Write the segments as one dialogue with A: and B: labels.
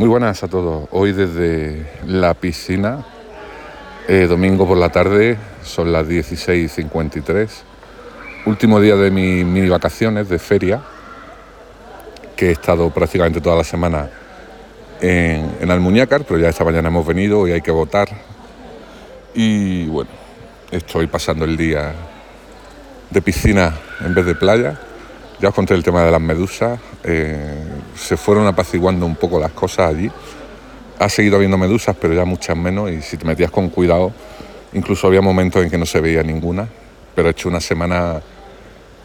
A: Muy buenas a todos. Hoy desde la piscina, eh, domingo por la tarde, son las 16.53. Último día de mis mini vacaciones de feria, que he estado prácticamente toda la semana en, en Almuñácar, pero ya esta mañana hemos venido y hay que votar. Y bueno, estoy pasando el día de piscina en vez de playa. Ya os conté el tema de las medusas. Eh, se fueron apaciguando un poco las cosas allí. Ha seguido habiendo medusas, pero ya muchas menos. Y si te metías con cuidado, incluso había momentos en que no se veía ninguna. Pero he hecho una semana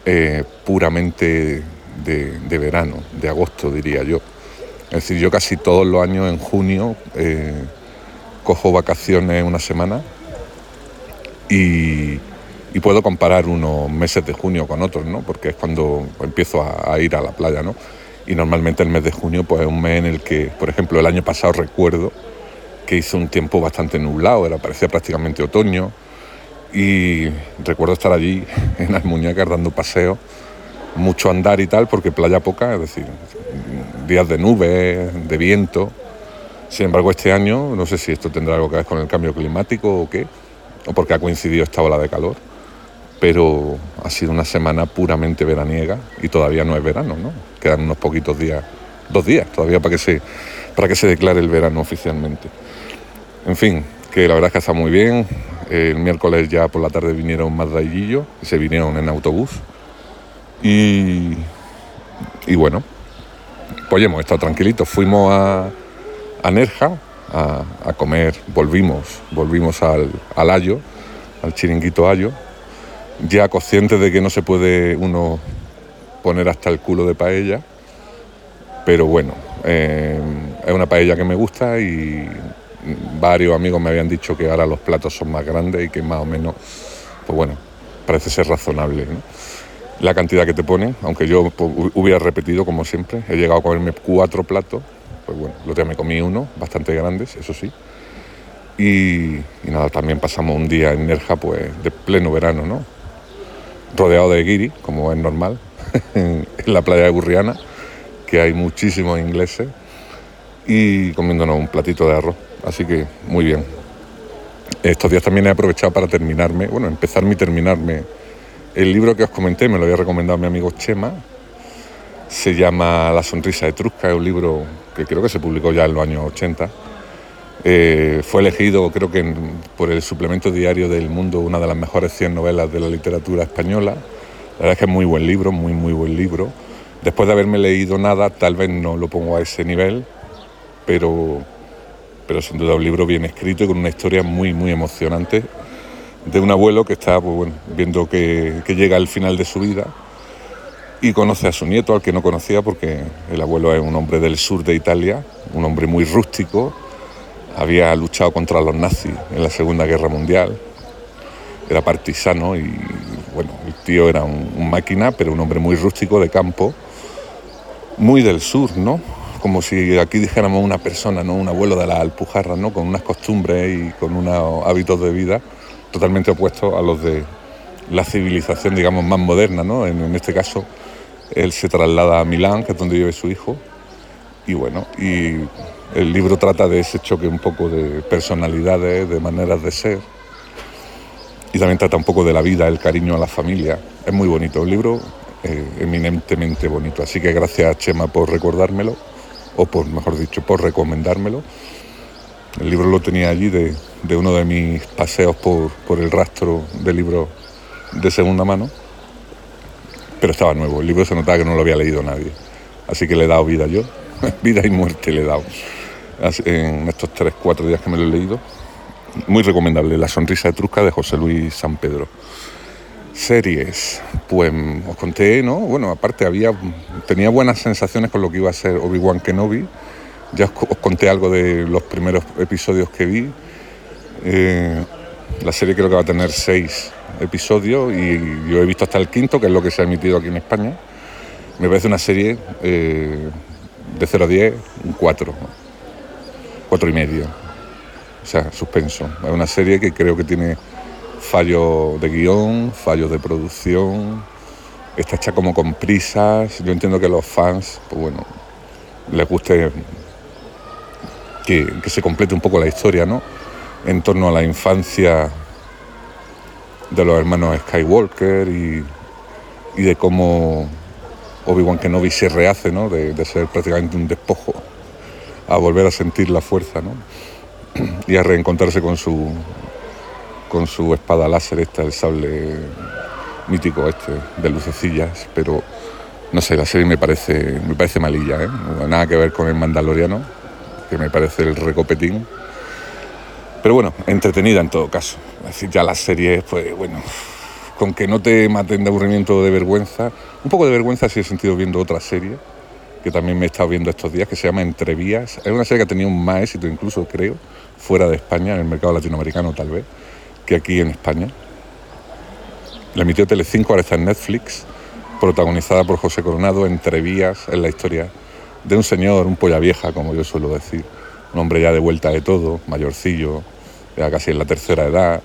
A: eh, puramente de, verano, de agosto diría yo. Es decir, yo casi todos los años en junio eh, cojo vacaciones una semana y, puedo comparar unos meses de junio con otros, ¿no? Porque es cuando empiezo a, a, ir a la playa, ¿no? Y normalmente el mes de junio pues es un mes en el que, por ejemplo, el año pasado recuerdo que hizo un tiempo bastante nublado, era, parecía prácticamente otoño, y recuerdo estar allí en las muñecas dando paseos, mucho andar y tal, porque playa poca, es decir, días de nubes, de viento. Sin embargo, este año, no sé si esto tendrá algo que ver con el cambio climático o qué, o porque ha coincidido esta ola de calor, pero ha sido una semana puramente veraniega y todavía no es verano, ¿no? Quedan unos poquitos días, dos días todavía para que se, para que se declare el verano oficialmente. En fin, que la verdad es que está muy bien. El miércoles ya por la tarde vinieron y Guillo, se vinieron en autobús. Y, y bueno, pues hemos estado tranquilitos. Fuimos a, a Nerja, a, comer, volvimos, volvimos al, al Ayo, al chiringuito Ayo, ya conscientes de que no se puede uno poner hasta el culo de paella, pero bueno, eh, es una paella que me gusta y varios amigos me habían dicho que ahora los platos son más grandes y que más o menos, pues bueno, parece ser razonable. La cantidad que te ponen, aunque yo pues, hubiera repetido como siempre, he llegado a comerme cuatro platos pues bueno, los días me comí uno, bastante grandes, eso sí. Y, nada, también pasamos un día en Nerja, pues de pleno verano, ¿no? Rodeado de guiri, como es normal, en la playa de Burriana, que hay muchísimos ingleses, y comiéndonos un platito de arroz. Así que muy bien. Estos días también he aprovechado para terminarme, bueno, empezarme y terminarme el libro que os comenté, me lo había recomendado mi amigo Chema, se llama La sonrisa etrusca, es un libro que creo que se publicó ya en los años 80. Eh, fue elegido, creo que por el suplemento diario del Mundo, una de las mejores 100 novelas de la literatura española. La verdad es que es muy buen libro, muy, muy buen libro. Después de haberme leído nada, tal vez no lo pongo a ese nivel, pero, pero sin duda un libro bien escrito y con una historia muy, muy emocionante de un abuelo que está pues, viendo que llega al final de su vida y conoce a su nieto, al que no conocía porque el abuelo es un hombre del sur de Italia, un hombre muy rústico, había luchado contra los nazis en la Segunda Guerra Mundial, era partisano y bueno, el tío era un, máquina, pero un hombre muy rústico de campo, muy del sur, ¿no? Como si aquí dijéramos una persona, ¿no? Un abuelo de la Alpujarra, ¿no? Con unas costumbres y con unos hábitos de vida totalmente opuestos a los de la civilización, digamos, más moderna, ¿no? en este caso, él se traslada a Milán, que es donde vive su hijo, y bueno, y el libro trata de ese choque un poco de personalidades, de maneras de ser, y también trata un poco de la vida, el cariño a la familia. Es muy bonito, el libro eminentemente bonito, así que gracias Chema por recordármelo, o por, mejor dicho, por recomendármelo. El libro lo tenía allí de, uno de mis paseos por, por el rastro de libros de segunda mano pero estaba nuevo. El libro se notaba que no lo había leído nadie. Así que le he dado vida yo, vida y muerte le he dado en estos tres, cuatro días que me lo he leído. Muy recomendable, La sonrisa etrusca de José Luis San Pedro. Series, pues os conté, ¿no? Bueno, aparte había, tenía buenas sensaciones con lo que iba a ser Obi-Wan Kenobi. Ya os, conté algo de los primeros episodios que vi. Eh, la serie creo que va a tener seis episodios y yo he visto hasta el quinto, que es lo que se ha emitido aquí en España. Me parece una serie eh, de 0 a 10, un 4, 4 y medio. O sea, suspenso. Es una serie que creo que tiene fallos de guion, fallos de producción, está hecha como con prisas. Yo entiendo que a los fans, pues bueno, les guste que, se complete un poco la historia, ¿no? En torno a la infancia de los hermanos Skywalker y, de cómo Obi-Wan Kenobi se rehace, ¿no? De, ser prácticamente un despojo a volver a sentir la fuerza, ¿no? Y a reencontrarse con su con su espada láser esta, el sable mítico este de lucecillas, pero no sé, la serie me parece, me parece malilla, ¿eh? nada que ver con el Mandaloriano, que me parece el recopetín. Pero bueno, entretenida en todo caso. Es decir, ya las series, pues bueno, con que no te maten de aburrimiento o de vergüenza. Un poco de vergüenza si he sentido viendo otra serie, que también me he estado viendo estos días, que se llama Entrevías. Es una serie que ha tenido más éxito, incluso creo, fuera de España, en el mercado latinoamericano tal vez, que aquí en España. La emitió Telecinco, ahora está en Netflix protagonizada por José Coronado, entre vías en la historia de un señor, un polla vieja, como yo suelo decir, un hombre ya de vuelta de todo, mayorcillo, ya casi en la tercera edad,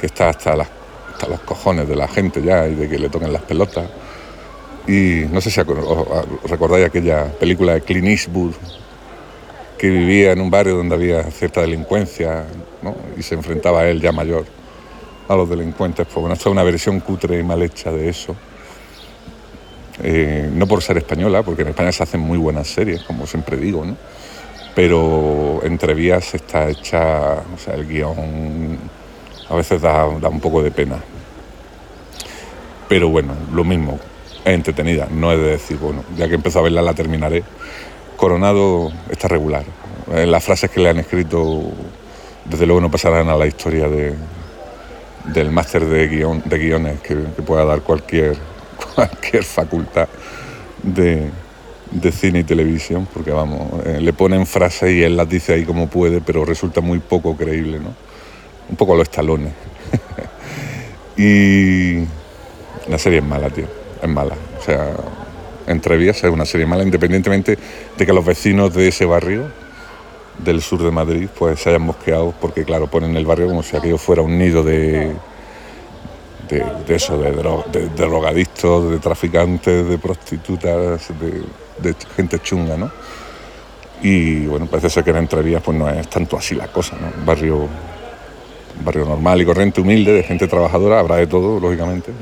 A: que está hasta, las, los cojones de la gente ya y de que le toquen las pelotas. Y no sé si recordáis aquella película de Clint que vivía en un barrio donde había cierta delincuencia y se enfrentaba a él ya mayor a los delincuentes. Pues bueno, esta es una versión cutre y mal hecha de eso eh, no por ser española, porque en España se hacen muy buenas series, como siempre digo, ¿no? pero entre vías está hecha, o sea, el guion a veces da, un poco de pena. Pero bueno, lo mismo, es entretenida, no es de decir, bueno, ya que empezó a verla la terminaré. Coronado está regular. Eh, las frases que le han escrito, desde luego no pasarán a la historia de, del máster de, guion, de guiones que pueda dar cualquier cualquier facultad de, cine y televisión, porque vamos, eh, le ponen frases y él las dice ahí como puede, pero resulta muy poco creíble, ¿no? Un poco a los talones. y la serie es mala, tío, es mala. O sea, Entrevías es una serie mala, independientemente de que los vecinos de ese barrio, del sur de Madrid, pues se hayan mosqueado, porque claro, ponen el barrio como si aquello fuera un nido de de, eso, de, de, drogadictos, de traficantes, de prostitutas, de, gente chunga, ¿no? Y bueno, parece ser que en Entrevías pues no es tanto así la cosa, ¿no? barrio, barrio normal y corriente, humilde, de gente trabajadora, habrá de todo, lógicamente.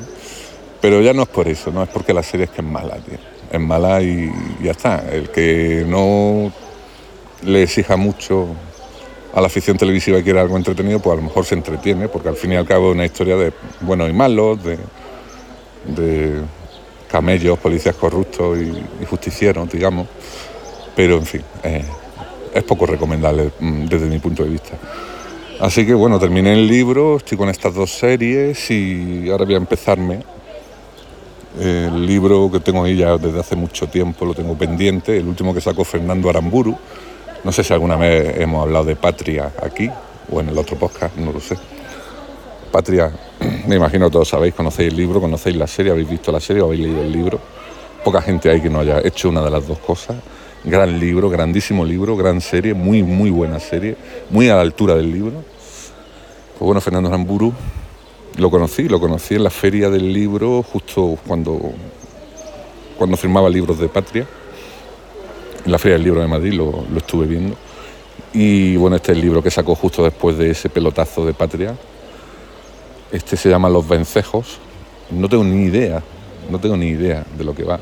A: Pero ya no es por eso, no es porque la serie es que es mala, tío. Es mala y ya está. El que no le exija mucho a la afición televisiva y quiere algo entretenido, pues a lo mejor se entretiene, porque al fin y al cabo es una historia de buenos y malos, de, camellos, policías corruptos y, justicieros, digamos. Pero en fin, eh, es poco recomendable mm, desde mi punto de vista. Así que bueno, terminé el libro, estoy con estas dos series y ahora voy a empezarme. El libro que tengo ahí ya desde hace mucho tiempo, lo tengo pendiente, el último que sacó Fernando Aramburu, no sé si alguna vez hemos hablado de Patria aquí o en el otro podcast, no lo sé. Patria, me imagino todos sabéis, conocéis el libro, conocéis la serie, habéis visto la serie o habéis leído el libro. Poca gente hay que no haya hecho una de las dos cosas. Gran libro, grandísimo libro, gran serie, muy, muy buena serie, muy a la altura del libro. Pues bueno, Fernando Ramburu lo conocí, lo conocí en la feria del libro justo cuando, cuando firmaba libros de Patria en la Feria del Libro de Madrid, lo, estuve viendo. Y bueno, este es el libro que sacó justo después de ese pelotazo de Patria. Este se llama Los Vencejos. No tengo ni idea, no tengo ni idea de lo que va.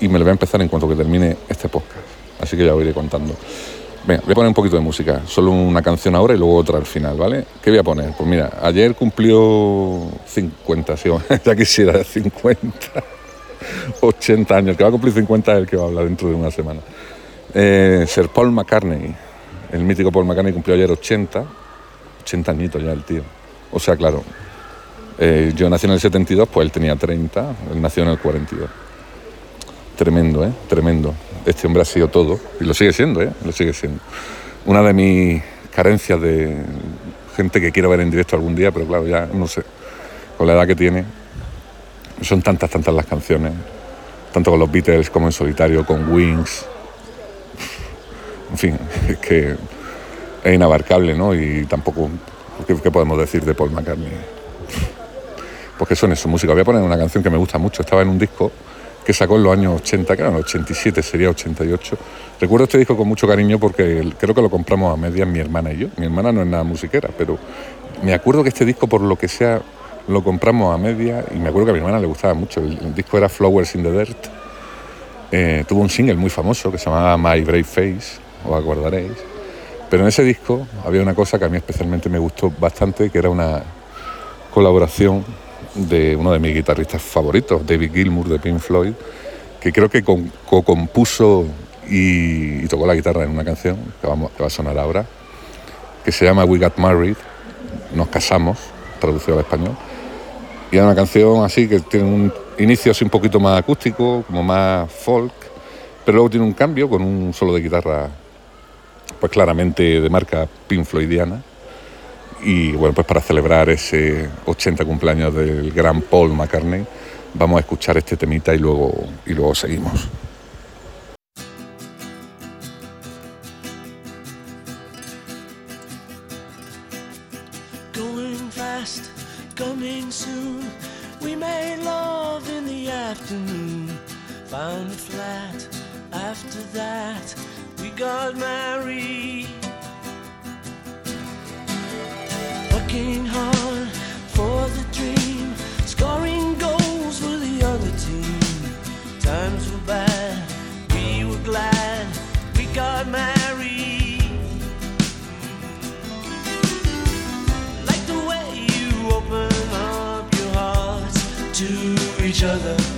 A: Y me lo voy a empezar en cuanto que termine este podcast. Así que ya lo iré contando. Venga, voy a poner un poquito de música. Solo una canción ahora y luego otra al final, ¿vale? ¿Qué voy a poner? Pues mira, ayer cumplió 50, ¿sí? ya quisiera 50. 80 años, que va a cumplir 50 es el que va a hablar dentro de una semana. Eh, Sir Paul McCartney, el mítico Paul McCartney cumplió ayer 80, 80 añitos ya el tío. O sea, claro, eh, yo nací en el 72, pues él tenía 30, él nació en el 42. Tremendo, ¿eh? Tremendo. Este hombre ha sido todo, y lo sigue siendo, ¿eh? Lo sigue siendo. Una de mis carencias de gente que quiero ver en directo algún día, pero claro, ya no sé, con la edad que tiene, son tantas, tantas las canciones, tanto con los Beatles como en solitario, con Wings. En fin, es que es inabarcable, ¿no? Y tampoco, ¿qué, podemos decir de Paul McCartney? Porque son eso, música. Voy a poner una canción que me gusta mucho. Estaba en un disco
B: que sacó en los años 80, claro, en el 87 sería 88. Recuerdo este disco con mucho cariño porque creo que lo compramos a medias mi hermana y yo. Mi hermana no es nada musiquera, pero me acuerdo que este disco, por lo que sea, lo compramos a media y me acuerdo que a mi hermana le gustaba mucho. El, disco era Flowers in the Dirt. Eh, tuvo un single muy famoso que se llamaba My Brave Face, os acordaréis. Pero en ese disco había una cosa que a mí especialmente me gustó bastante, que era una colaboración de uno de mis guitarristas favoritos, David Gilmour de Pink Floyd, que creo que co-compuso y, tocó la guitarra en una canción que, que va a sonar ahora, que se llama We Got Married, Nos Casamos, traducido al español. Y es una canción así que tiene un inicio así un poquito más acústico, como más folk, pero luego tiene un cambio con un solo de guitarra, pues claramente de marca Pink Floydiana. Y bueno, pues para celebrar ese 80 cumpleaños del gran Paul McCartney, vamos a escuchar este temita y luego, y luego seguimos. Going fast, coming soon. We made love in the afternoon. Found a flat. After that, we got married. working hard for the dream, scoring goals for the other team. Times were bad, we were glad we got married. Like the way you open up your hearts to each other.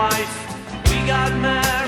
B: We got mad.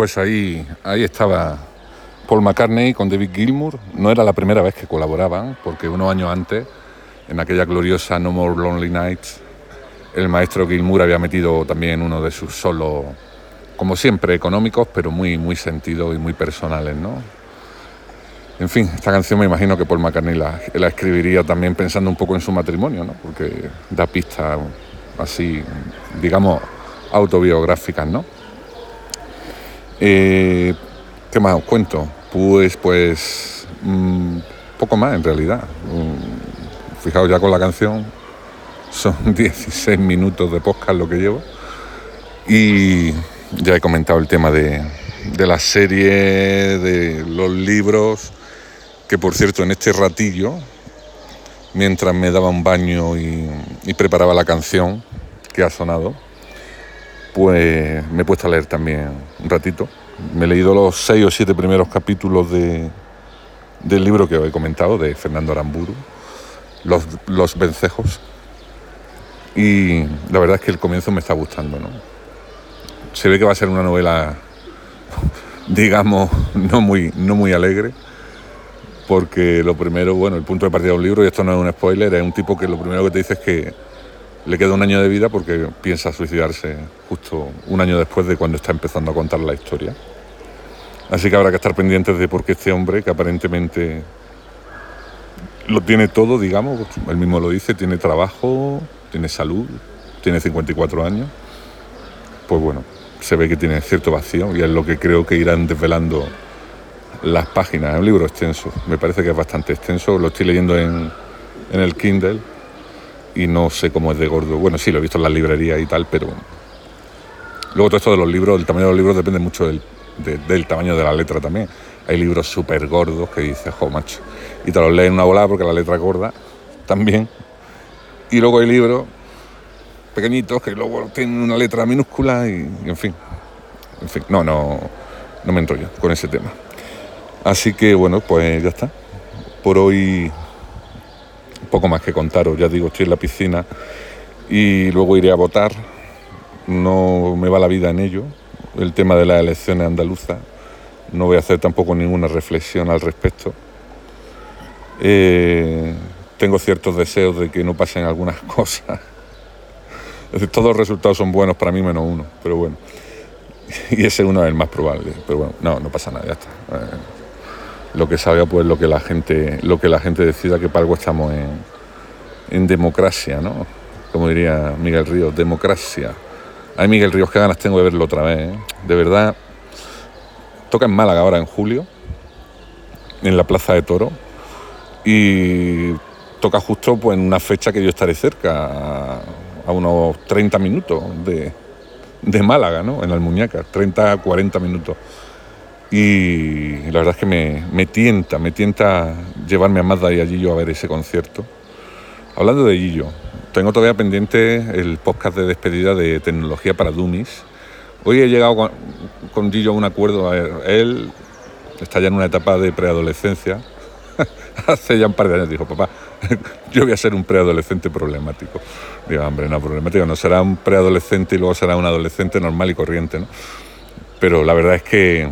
A: Pues ahí, ahí estaba Paul McCartney con David Gilmour. No era la primera vez que colaboraban, porque unos años antes, en aquella gloriosa No More Lonely Nights, el maestro Gilmour había metido también uno de sus solos, como siempre, económicos, pero muy, muy sentidos y muy personales, ¿no? En fin, esta canción me imagino que Paul McCartney la, la escribiría también pensando un poco en su matrimonio, ¿no? Porque da pistas así, digamos, autobiográficas, ¿no? Eh, ¿Qué más os cuento? Pues, pues, poco más en realidad. Mm, fijaos ya con la canción, son 16 minutos de podcast lo que llevo. Y ya he comentado el tema de, de la serie, de los libros, que por cierto en este ratillo, mientras me daba un baño y preparaba la canción que ha sonado, pues me he puesto a leer también un ratito. Me he leído los seis o siete primeros capítulos de, del libro que os he comentado, de Fernando Aramburu, Los, los Vencejos. Y la verdad es que el comienzo me está gustando. ¿no? Se ve que va a ser una novela, digamos, no muy, no muy alegre, porque lo primero, bueno, el punto de partida de un libro, y esto no es un spoiler, es un tipo que lo primero que te dice es que le queda un año de vida porque piensa suicidarse justo un año después de cuando está empezando a contar la historia. Así que habrá que estar pendientes de por qué este hombre, que aparentemente lo tiene todo, digamos, él mismo lo dice, tiene trabajo, tiene salud, tiene 54 años, pues bueno, se ve que tiene cierto vacío y es lo que creo que irán desvelando las páginas. Es un libro extenso, me parece que es bastante extenso, lo estoy leyendo en, en el Kindle y no sé cómo es de gordo. Bueno, sí, lo he visto en las librerías y tal, pero luego todo esto de los libros, el tamaño de los libros depende mucho del, del tamaño de la letra también. Hay libros súper gordos que dices, jo, macho, y te los lees en una volada porque la letra es gorda también. Y luego hay libros pequeñitos que luego tienen una letra minúscula y, en fin, en fin, no, no, no me yo con ese tema. Así que bueno, pues ya está. Por hoy poco más que contaros, ya digo, estoy en la piscina y luego iré a votar, no me va la vida en ello, el tema de las elecciones andaluzas, no voy a hacer tampoco ninguna reflexión al respecto. Eh, tengo ciertos deseos de que no pasen algunas cosas. todos los resultados son buenos para mí menos uno, pero bueno. Y ese uno es el más probable, pero bueno, no, no pasa nada, ya está. Eh, lo que salga pues lo que la gente lo que la gente decida que para algo estamos en, democracia no como diría Miguel Ríos democracia. Ay Miguel Ríos qué ganas tengo de verlo otra vez ¿eh? de verdad toca en Málaga ahora en julio en la Plaza de Toro y toca justo pues en una fecha que yo estaré cerca a, unos 30 minutos de, de Málaga no en Almuñaca 30 40 minutos y la verdad es que me, tienta, me tienta llevarme a Mazda y a Gillo a ver ese concierto. Hablando de Gillo, tengo todavía pendiente el podcast de despedida de tecnología para Dummies. Hoy he llegado con, Gillo a un acuerdo. Él está ya en una etapa de preadolescencia. Hace ya un par de años dijo, papá, yo voy a ser un preadolescente problemático. Digo, hombre, no, problemático no, será un preadolescente y luego será un adolescente normal y corriente, ¿no? Pero la verdad es que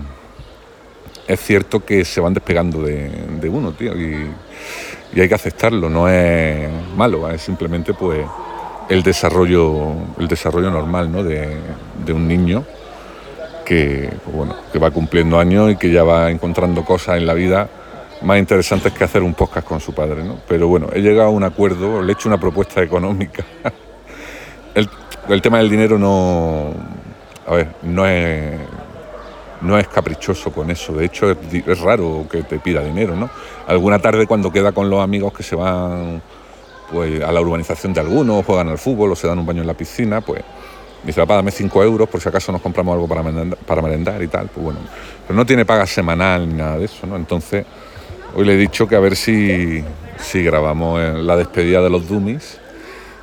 A: es cierto que se van despegando de, uno, tío, y, hay que aceptarlo, no es malo, es simplemente pues el desarrollo, el desarrollo normal ¿no? de, un niño que, pues, bueno, que va cumpliendo años y que ya va encontrando cosas en la vida más interesantes que hacer un podcast con su padre. ¿no? Pero bueno, he llegado a un acuerdo, le he hecho una propuesta económica. el, el tema del dinero no, a ver, no es no es caprichoso con eso. De hecho, es, raro que te pida dinero, ¿no? Alguna tarde cuando queda con los amigos que se van pues, a la urbanización de algunos, juegan al fútbol o se dan un baño en la piscina, pues dice, papá, dame 5 euros por si acaso nos compramos algo para merendar, y tal. Pues bueno, pero no tiene paga semanal ni nada de eso, ¿no? Entonces, hoy le he dicho que a ver si, si grabamos la despedida de los Dummies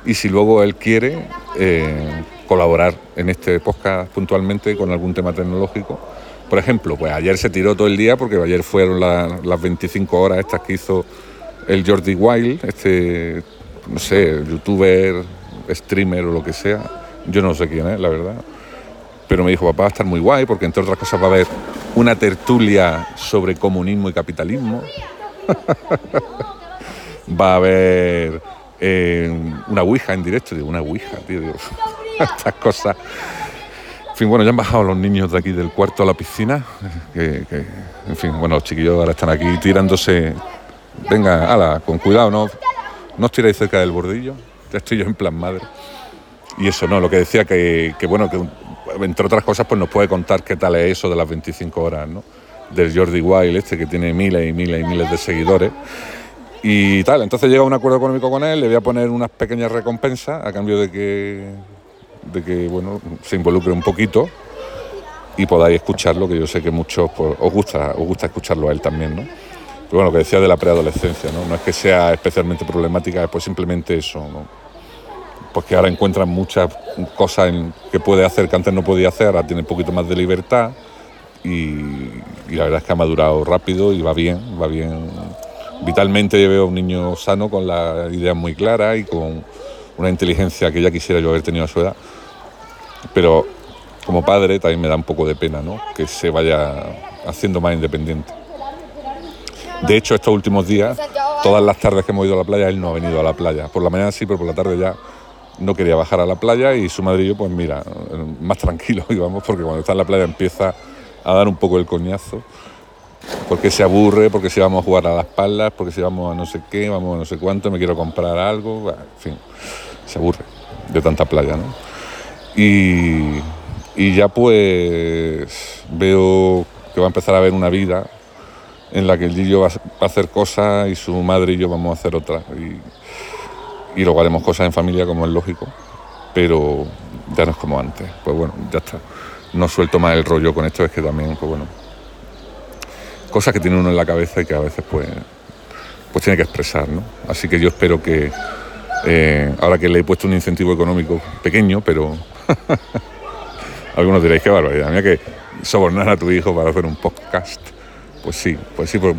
A: y si luego él quiere eh, colaborar en este podcast puntualmente con algún tema tecnológico por ejemplo, pues ayer se tiró todo el día porque ayer fueron las 25 horas estas que hizo el Jordi Wild, este, no sé, youtuber, streamer o lo que sea. Yo no sé quién es, la verdad. pero me dijo, papá, va a estar muy guay porque entre otras cosas va a haber una tertulia sobre comunismo y capitalismo. va a haber eh, una ouija en directo. Digo, una ouija, tío, digo, estas cosas. En fin, bueno, ya han bajado los niños de aquí del cuarto a la piscina. En fin, bueno, los chiquillos ahora están aquí tirándose. Venga, ala, con cuidado, no, no os tiráis cerca del bordillo. Ya estoy yo en plan madre. Y eso, no, lo que decía que, que bueno, que entre otras cosas, pues nos puede contar qué tal es eso de las 25 horas, ¿no? Del Jordi Wild, este que tiene miles y miles y miles de seguidores. Y tal, entonces llega un acuerdo económico con él, le voy a poner unas pequeñas recompensas a cambio de que, de que bueno, se involucre un poquito y podáis escucharlo, que yo sé que muchos pues, os gusta, os gusta escucharlo a él también, ¿no? Pero bueno, que decía de la preadolescencia, ¿no? No es que sea especialmente problemática, es pues simplemente eso, ¿no? pues que ahora encuentran muchas cosas que puede hacer que antes no podía hacer, ahora tiene un poquito más de libertad y, la verdad es que ha madurado rápido y va bien, va bien. Vitalmente yo veo a un niño sano con las ideas muy claras y con una inteligencia que ya quisiera yo haber tenido a su edad. Pero como padre también me da un poco de pena ¿no? que se vaya haciendo más independiente. De hecho, estos últimos días, todas las tardes que hemos ido a la playa, él no ha venido a la playa. Por la mañana sí, pero por la tarde ya no quería bajar a la playa y su madre yo, pues mira, más tranquilo íbamos porque cuando está en la playa empieza a dar un poco el coñazo, porque se aburre, porque si vamos a jugar a las palas, porque si vamos a no sé qué, vamos a no sé cuánto, me quiero comprar algo, en fin, se aburre de tanta playa, ¿no? Y, y ya pues veo que va a empezar a haber una vida en la que el Gillo va a hacer cosas y su madre y yo vamos a hacer otras. Y, y luego haremos cosas en familia como es lógico, pero ya no es como antes. Pues bueno, ya está. No suelto más el rollo con esto, es que también, pues bueno, cosas que tiene uno en la cabeza y que a veces pues, pues tiene que expresar, ¿no? Así que yo espero que, eh, ahora que le he puesto un incentivo económico pequeño, pero algunos diréis que barbaridad, mira que sobornar a tu hijo para hacer un podcast pues sí, pues sí, pero,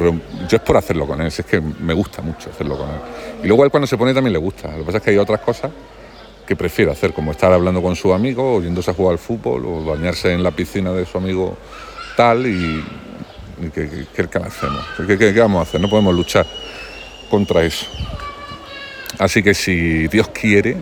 A: yo es por hacerlo con él, es que me gusta mucho hacerlo con él. Y luego él cuando se pone también le gusta. Lo que pasa es que hay otras cosas que prefiere hacer, como estar hablando con su amigo, o yéndose a jugar al fútbol, o bañarse en la piscina de su amigo tal, y, ¿qué, qué, hacemos? ¿Qué, ¿Qué, vamos a hacer? No podemos luchar contra eso. Así que si Dios quiere,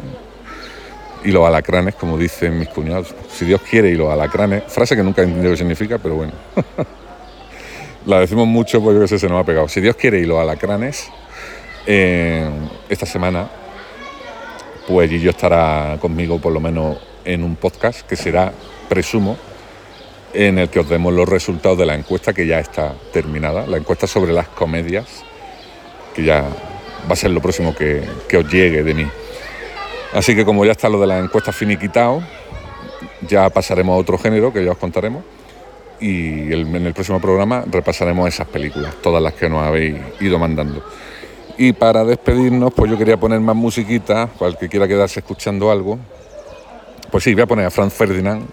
A: y los alacranes, como dicen mis cuñados, si Dios quiere y los alacranes, frase que nunca he entendido qué significa, pero bueno. La decimos mucho porque yo sé, se nos ha pegado. Si Dios quiere y los alacranes, eh, esta semana, pues yo estará conmigo por lo menos en un podcast que será, presumo, en el que os demos los resultados de la encuesta que ya está terminada, la encuesta sobre las comedias, que ya va a ser lo próximo que, que os llegue de mí. Así que como ya está lo de la encuesta finiquitado, ya pasaremos a otro género que ya os contaremos y en el próximo programa repasaremos esas películas, todas las que nos habéis ido mandando. Y para despedirnos, pues yo quería poner más musiquita, para que quiera quedarse escuchando algo. Pues sí, voy a poner a Franz Ferdinand.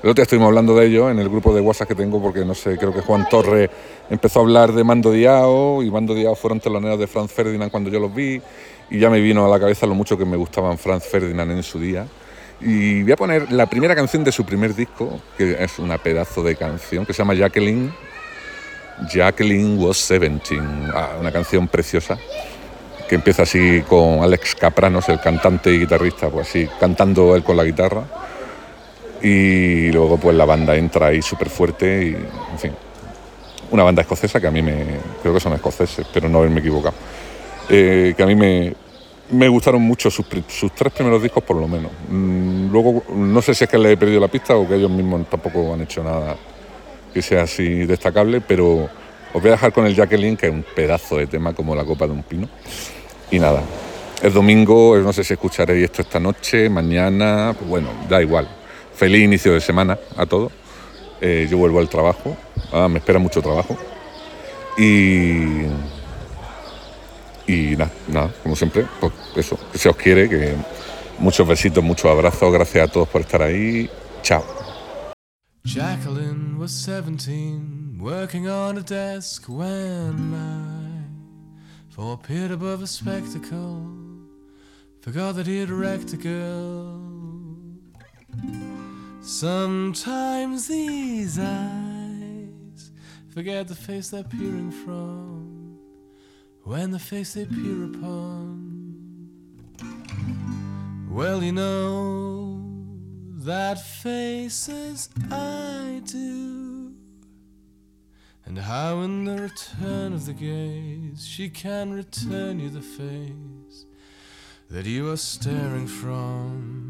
A: El otro día estuvimos hablando de ello en el grupo de WhatsApp que tengo, porque no sé, creo que Juan Torres empezó a hablar de Mando Diao, y Mando Diao fueron teloneros de Franz Ferdinand cuando yo los vi, y ya me vino a la cabeza lo mucho que me gustaban Franz Ferdinand en su día. Y voy a poner la primera canción de su primer disco, que es una pedazo de canción, que se llama Jacqueline. Jacqueline was 17, ah, una canción preciosa, que empieza así con Alex Capranos, el cantante y guitarrista, pues así, cantando él con la guitarra. Y luego pues la banda entra ahí súper fuerte y, en fin, una banda escocesa que a mí me, creo que son escoceses, pero no haberme equivocado, eh, que a mí me, me gustaron mucho sus, tres primeros discos por lo menos. Mm, luego no sé si es que le he perdido la pista o que ellos mismos tampoco han hecho nada que sea así destacable, pero os voy a dejar con el Jacqueline, que es un pedazo de tema como la copa de un pino. Y nada, es domingo, no sé si escucharéis esto esta noche, mañana, pues bueno, da igual. Feliz inicio de semana a todos. Eh, yo vuelvo al trabajo, ah, me espera mucho trabajo. Y y nada, nada, como siempre, pues eso, que se os quiere, que muchos besitos, muchos abrazos, gracias a todos por estar ahí. Chao. Jacqueline was 17, working on a desk when I, for appeared above a spectacle, forgot that he'd wrecked a girl.
C: Sometimes these eyes forget the face they're peering from when the face they peer upon. Well, you know that faces I do, and how in the return of the gaze she can return you the face that you are staring from.